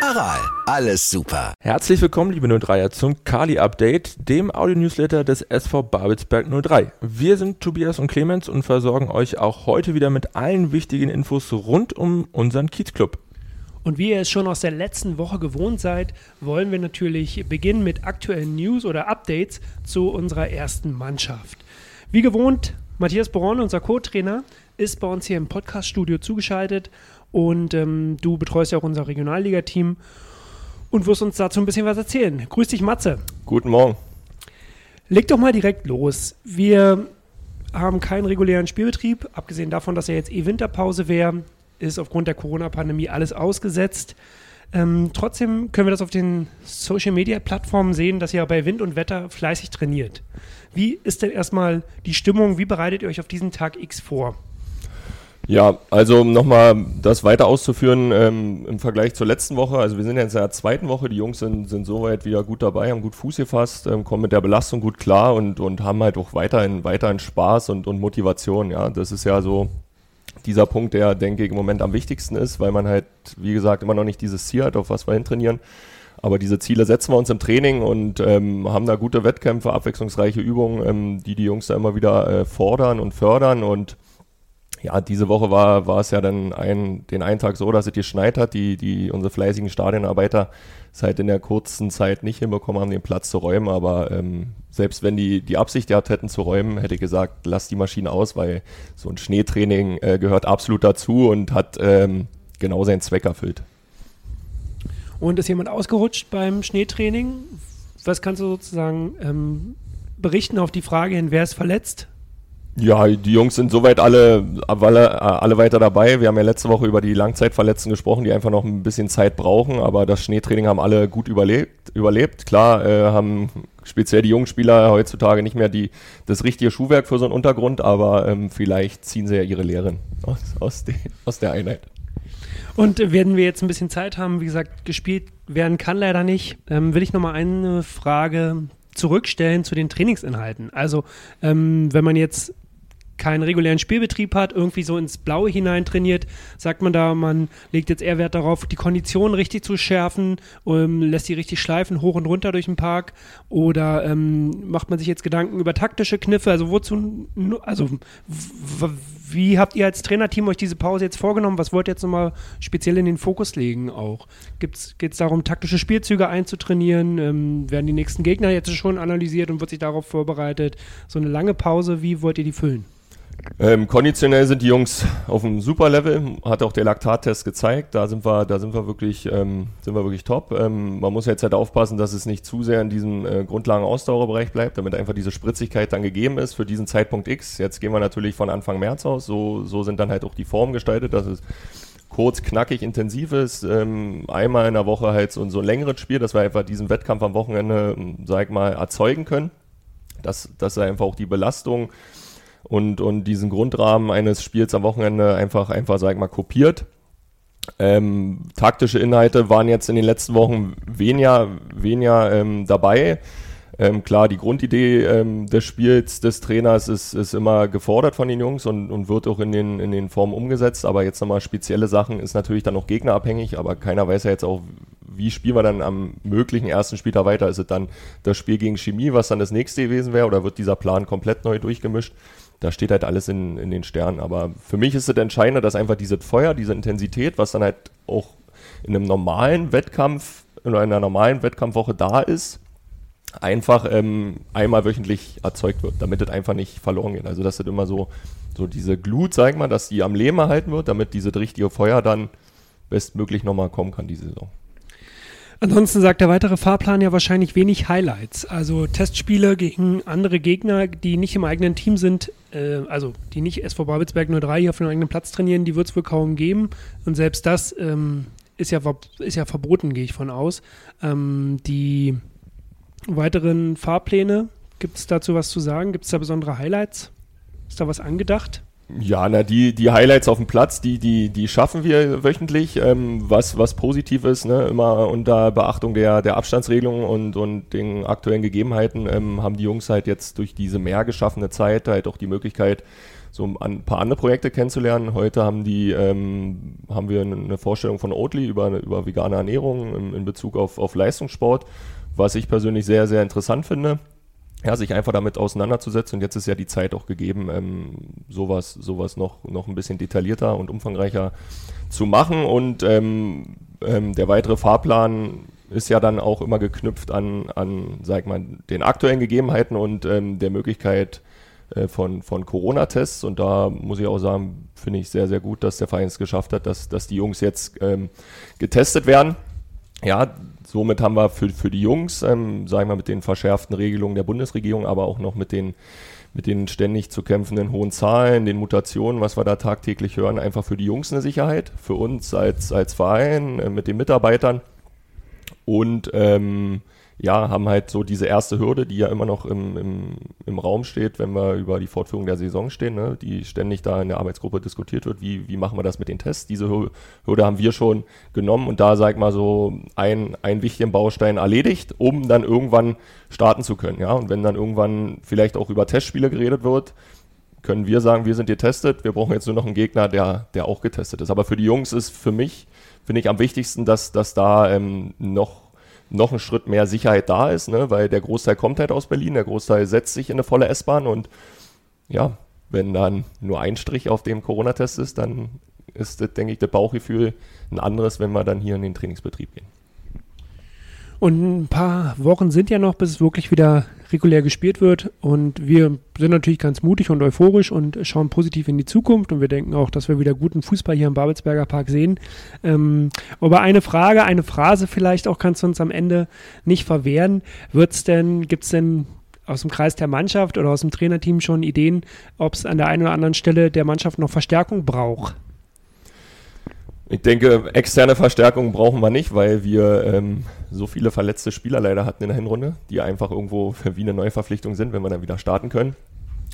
Aral, alles super. Herzlich willkommen, liebe 03er, zum Kali-Update, dem Audio-Newsletter des SV Babelsberg 03. Wir sind Tobias und Clemens und versorgen euch auch heute wieder mit allen wichtigen Infos rund um unseren Kiezclub. Und wie ihr es schon aus der letzten Woche gewohnt seid, wollen wir natürlich beginnen mit aktuellen News oder Updates zu unserer ersten Mannschaft. Wie gewohnt, Matthias Boron, unser Co-Trainer, ist bei uns hier im Podcast-Studio zugeschaltet und ähm, du betreust ja auch unser Regionalliga-Team und wirst uns dazu ein bisschen was erzählen. Grüß dich, Matze. Guten Morgen. Leg doch mal direkt los. Wir haben keinen regulären Spielbetrieb, abgesehen davon, dass ja jetzt eh Winterpause wäre ist aufgrund der Corona-Pandemie alles ausgesetzt. Ähm, trotzdem können wir das auf den Social-Media-Plattformen sehen, dass ihr bei Wind und Wetter fleißig trainiert. Wie ist denn erstmal die Stimmung? Wie bereitet ihr euch auf diesen Tag X vor? Ja, also um nochmal das weiter auszuführen ähm, im Vergleich zur letzten Woche. Also wir sind jetzt in der zweiten Woche, die Jungs sind, sind soweit wieder gut dabei, haben gut Fuß gefasst, ähm, kommen mit der Belastung gut klar und, und haben halt auch weiterhin, weiterhin Spaß und, und Motivation. Ja, das ist ja so dieser Punkt, der, denke ich, im Moment am wichtigsten ist, weil man halt, wie gesagt, immer noch nicht dieses Ziel hat, auf was wir hintrainieren. Aber diese Ziele setzen wir uns im Training und ähm, haben da gute Wettkämpfe, abwechslungsreiche Übungen, ähm, die die Jungs da immer wieder äh, fordern und fördern. Und ja, diese Woche war, war es ja dann ein, den einen Tag so, dass es geschneit hat. Die, die, unsere fleißigen Stadionarbeiter es halt in der kurzen Zeit nicht hinbekommen haben, den Platz zu räumen. Aber ähm, selbst wenn die die Absicht gehabt hätten zu räumen, hätte ich gesagt, lass die Maschine aus, weil so ein Schneetraining äh, gehört absolut dazu und hat ähm, genau seinen Zweck erfüllt. Und ist jemand ausgerutscht beim Schneetraining? Was kannst du sozusagen ähm, berichten auf die Frage hin, wer ist verletzt? Ja, die Jungs sind soweit alle, alle, alle weiter dabei. Wir haben ja letzte Woche über die Langzeitverletzten gesprochen, die einfach noch ein bisschen Zeit brauchen, aber das Schneetraining haben alle gut überlebt. überlebt. Klar, äh, haben speziell die jungen Spieler heutzutage nicht mehr die, das richtige Schuhwerk für so einen Untergrund, aber ähm, vielleicht ziehen sie ja ihre Lehren aus, aus, de, aus der Einheit. Und werden wir jetzt ein bisschen Zeit haben, wie gesagt, gespielt werden kann leider nicht, ähm, will ich nochmal eine Frage zurückstellen zu den Trainingsinhalten. Also, ähm, wenn man jetzt keinen regulären Spielbetrieb hat, irgendwie so ins Blaue hinein trainiert, sagt man da, man legt jetzt eher Wert darauf, die Kondition richtig zu schärfen, ähm, lässt sie richtig schleifen, hoch und runter durch den Park oder ähm, macht man sich jetzt Gedanken über taktische Kniffe, also wozu, also wie habt ihr als Trainerteam euch diese Pause jetzt vorgenommen? Was wollt ihr jetzt nochmal speziell in den Fokus legen auch? Geht es darum, taktische Spielzüge einzutrainieren? Ähm, werden die nächsten Gegner jetzt schon analysiert und wird sich darauf vorbereitet? So eine lange Pause, wie wollt ihr die füllen? Ähm, konditionell sind die Jungs auf einem super Level, hat auch der Laktattest gezeigt. Da sind wir, da sind wir wirklich, ähm, sind wir wirklich top. Ähm, man muss jetzt halt aufpassen, dass es nicht zu sehr in diesem äh, Grundlagen-Ausdauerbereich bleibt, damit einfach diese Spritzigkeit dann gegeben ist für diesen Zeitpunkt X. Jetzt gehen wir natürlich von Anfang März aus. So, so sind dann halt auch die Formen gestaltet, dass es kurz, knackig, intensiv ist. Ähm, einmal in der Woche halt so, so ein längeres Spiel, dass wir einfach diesen Wettkampf am Wochenende, sag ich mal, erzeugen können. Dass, dass einfach auch die Belastung und, und diesen Grundrahmen eines Spiels am Wochenende einfach, einfach, sag ich mal, kopiert. Ähm, taktische Inhalte waren jetzt in den letzten Wochen weniger, weniger ähm, dabei. Ähm, klar, die Grundidee ähm, des Spiels des Trainers ist, ist immer gefordert von den Jungs und, und wird auch in den, in den Formen umgesetzt. Aber jetzt nochmal spezielle Sachen ist natürlich dann auch gegnerabhängig, aber keiner weiß ja jetzt auch, wie spielen wir dann am möglichen ersten Spieltag weiter? Ist es dann das Spiel gegen Chemie, was dann das nächste gewesen wäre, oder wird dieser Plan komplett neu durchgemischt? Da steht halt alles in, in den Sternen. Aber für mich ist es entscheidend, dass einfach dieses Feuer, diese Intensität, was dann halt auch in einem normalen Wettkampf in einer normalen Wettkampfwoche da ist, einfach ähm, einmal wöchentlich erzeugt wird, damit es einfach nicht verloren geht. Also dass das immer so, so diese Glut, sag mal, dass die am Leben erhalten wird, damit dieses richtige Feuer dann bestmöglich nochmal kommen kann diese Saison. Ansonsten sagt der weitere Fahrplan ja wahrscheinlich wenig Highlights. Also Testspiele gegen andere Gegner, die nicht im eigenen Team sind, äh, also die nicht SV Babelsberg 03 hier auf dem eigenen Platz trainieren, die wird es wohl kaum geben. Und selbst das ähm, ist, ja, ist ja verboten, gehe ich von aus. Ähm, die weiteren Fahrpläne, gibt es dazu was zu sagen? Gibt es da besondere Highlights? Ist da was angedacht? Ja, na, die, die Highlights auf dem Platz, die, die, die schaffen wir wöchentlich, ähm, was, was positiv ist, ne? immer unter Beachtung der, der Abstandsregelungen und, und den aktuellen Gegebenheiten ähm, haben die Jungs halt jetzt durch diese mehr geschaffene Zeit halt auch die Möglichkeit, so ein paar andere Projekte kennenzulernen. Heute haben die, ähm, haben wir eine Vorstellung von Oatly über, über vegane Ernährung in, in Bezug auf, auf Leistungssport, was ich persönlich sehr, sehr interessant finde ja, sich einfach damit auseinanderzusetzen. Und jetzt ist ja die Zeit auch gegeben, ähm, sowas, sowas noch, noch ein bisschen detaillierter und umfangreicher zu machen. Und ähm, ähm, der weitere Fahrplan ist ja dann auch immer geknüpft an, an sag mal, den aktuellen Gegebenheiten und ähm, der Möglichkeit äh, von, von Corona-Tests. Und da muss ich auch sagen, finde ich sehr, sehr gut, dass der Verein es geschafft hat, dass, dass die Jungs jetzt ähm, getestet werden. Ja, somit haben wir für, für die Jungs, ähm, sagen wir mit den verschärften Regelungen der Bundesregierung, aber auch noch mit den, mit den ständig zu kämpfenden hohen Zahlen, den Mutationen, was wir da tagtäglich hören, einfach für die Jungs eine Sicherheit, für uns als, als Verein, äh, mit den Mitarbeitern. Und ähm, ja, haben halt so diese erste Hürde, die ja immer noch im, im, im Raum steht, wenn wir über die Fortführung der Saison stehen, ne, die ständig da in der Arbeitsgruppe diskutiert wird, wie, wie machen wir das mit den Tests. Diese Hürde haben wir schon genommen und da, sag ich mal, so ein, ein wichtigen Baustein erledigt, um dann irgendwann starten zu können. Ja? Und wenn dann irgendwann vielleicht auch über Testspiele geredet wird, können wir sagen, wir sind getestet, wir brauchen jetzt nur noch einen Gegner, der, der auch getestet ist. Aber für die Jungs ist für mich, finde ich am wichtigsten, dass, dass da ähm, noch noch ein Schritt mehr Sicherheit da ist, ne? weil der Großteil kommt halt aus Berlin, der Großteil setzt sich in eine volle S-Bahn und ja, wenn dann nur ein Strich auf dem Corona-Test ist, dann ist, das, denke ich, das Bauchgefühl ein anderes, wenn wir dann hier in den Trainingsbetrieb gehen. Und ein paar Wochen sind ja noch, bis es wirklich wieder regulär gespielt wird. Und wir sind natürlich ganz mutig und euphorisch und schauen positiv in die Zukunft. Und wir denken auch, dass wir wieder guten Fußball hier im Babelsberger Park sehen. Ähm, aber eine Frage, eine Phrase vielleicht auch kannst du uns am Ende nicht verwehren. Wird's denn, gibt's denn aus dem Kreis der Mannschaft oder aus dem Trainerteam schon Ideen, ob es an der einen oder anderen Stelle der Mannschaft noch Verstärkung braucht? Ich denke, externe Verstärkung brauchen wir nicht, weil wir ähm, so viele verletzte Spieler leider hatten in der Hinrunde, die einfach irgendwo wie eine Neuverpflichtung sind, wenn wir dann wieder starten können.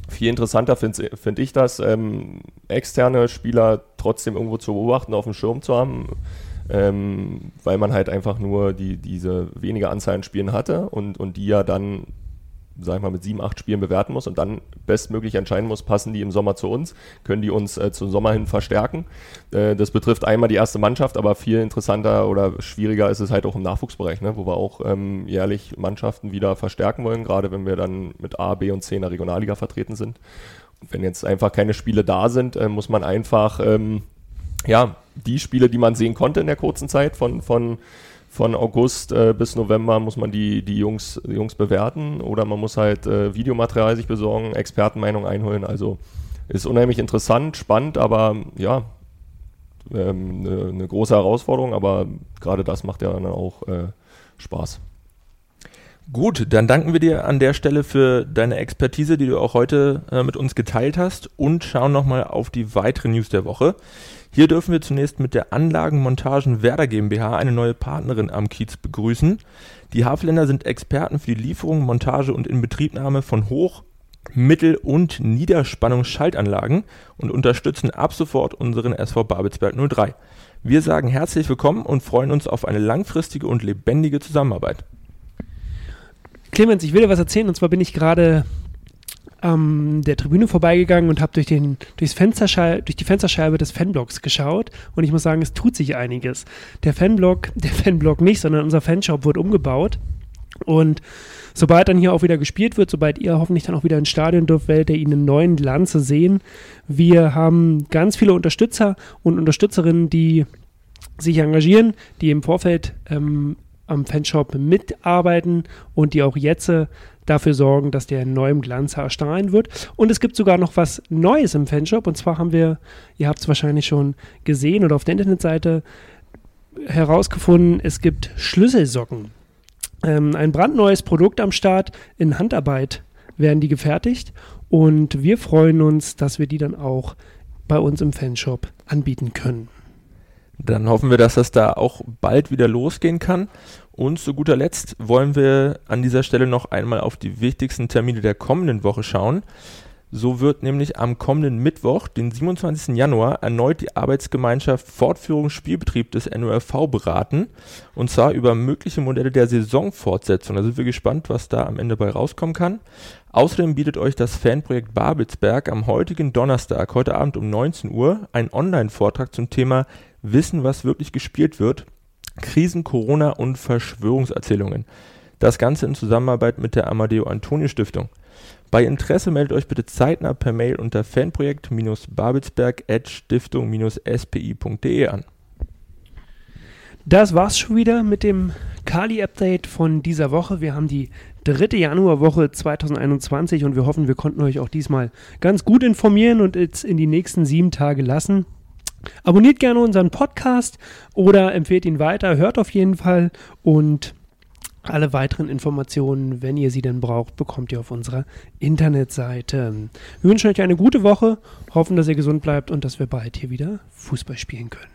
Viel interessanter finde find ich das, ähm, externe Spieler trotzdem irgendwo zu beobachten, auf dem Schirm zu haben, ähm, weil man halt einfach nur die, diese wenige Anzahl an Spielen hatte und, und die ja dann sag ich mal, mit sieben, acht Spielen bewerten muss und dann bestmöglich entscheiden muss, passen die im Sommer zu uns, können die uns äh, zum Sommer hin verstärken. Äh, das betrifft einmal die erste Mannschaft, aber viel interessanter oder schwieriger ist es halt auch im Nachwuchsbereich, ne, wo wir auch ähm, jährlich Mannschaften wieder verstärken wollen, gerade wenn wir dann mit A, B und C in der Regionalliga vertreten sind. Und wenn jetzt einfach keine Spiele da sind, äh, muss man einfach ähm, ja, die Spiele, die man sehen konnte in der kurzen Zeit von, von von August äh, bis November muss man die, die, Jungs, Jungs bewerten oder man muss halt äh, Videomaterial sich besorgen, Expertenmeinung einholen. Also ist unheimlich interessant, spannend, aber ja, eine ähm, ne, ne große Herausforderung, aber gerade das macht ja dann auch äh, Spaß. Gut, dann danken wir dir an der Stelle für deine Expertise, die du auch heute äh, mit uns geteilt hast und schauen nochmal auf die weitere News der Woche. Hier dürfen wir zunächst mit der Anlagenmontagen Werder GmbH eine neue Partnerin am Kiez begrüßen. Die Hafländer sind Experten für die Lieferung, Montage und Inbetriebnahme von Hoch-, Mittel- und Niederspannungsschaltanlagen und unterstützen ab sofort unseren SV Babelsberg 03. Wir sagen herzlich willkommen und freuen uns auf eine langfristige und lebendige Zusammenarbeit. Clemens, ich will dir was erzählen. Und zwar bin ich gerade ähm, der Tribüne vorbeigegangen und habe durch, durch die Fensterscheibe des Fanblocks geschaut. Und ich muss sagen, es tut sich einiges. Der Fanblock, der Fanblock nicht, sondern unser Fanshop wird umgebaut. Und sobald dann hier auch wieder gespielt wird, sobald ihr hoffentlich dann auch wieder ins Stadion dürft, werdet ihr ihn in neuen Glanze sehen. Wir haben ganz viele Unterstützer und Unterstützerinnen, die sich engagieren, die im Vorfeld ähm, am Fanshop mitarbeiten und die auch jetzt äh, dafür sorgen, dass der in neuem Glanz erstrahlen wird. Und es gibt sogar noch was Neues im Fanshop. Und zwar haben wir, ihr habt es wahrscheinlich schon gesehen oder auf der Internetseite herausgefunden, es gibt Schlüsselsocken. Ähm, ein brandneues Produkt am Start. In Handarbeit werden die gefertigt. Und wir freuen uns, dass wir die dann auch bei uns im Fanshop anbieten können. Dann hoffen wir, dass das da auch bald wieder losgehen kann. Und zu guter Letzt wollen wir an dieser Stelle noch einmal auf die wichtigsten Termine der kommenden Woche schauen. So wird nämlich am kommenden Mittwoch, den 27. Januar, erneut die Arbeitsgemeinschaft Fortführung Spielbetrieb des NORV beraten. Und zwar über mögliche Modelle der Saisonfortsetzung. Da sind wir gespannt, was da am Ende bei rauskommen kann. Außerdem bietet euch das Fanprojekt Babelsberg am heutigen Donnerstag, heute Abend um 19 Uhr, einen Online-Vortrag zum Thema Wissen, was wirklich gespielt wird. Krisen, Corona und Verschwörungserzählungen. Das Ganze in Zusammenarbeit mit der Amadeo Antonio Stiftung. Bei Interesse meldet euch bitte zeitnah per Mail unter fanprojekt-babelsberg-stiftung-spi.de an. Das war's schon wieder mit dem Kali-Update von dieser Woche. Wir haben die dritte Januarwoche 2021 und wir hoffen, wir konnten euch auch diesmal ganz gut informieren und jetzt in die nächsten sieben Tage lassen. Abonniert gerne unseren Podcast oder empfehlt ihn weiter, hört auf jeden Fall und alle weiteren Informationen, wenn ihr sie denn braucht, bekommt ihr auf unserer Internetseite. Wir wünschen euch eine gute Woche, hoffen, dass ihr gesund bleibt und dass wir bald hier wieder Fußball spielen können.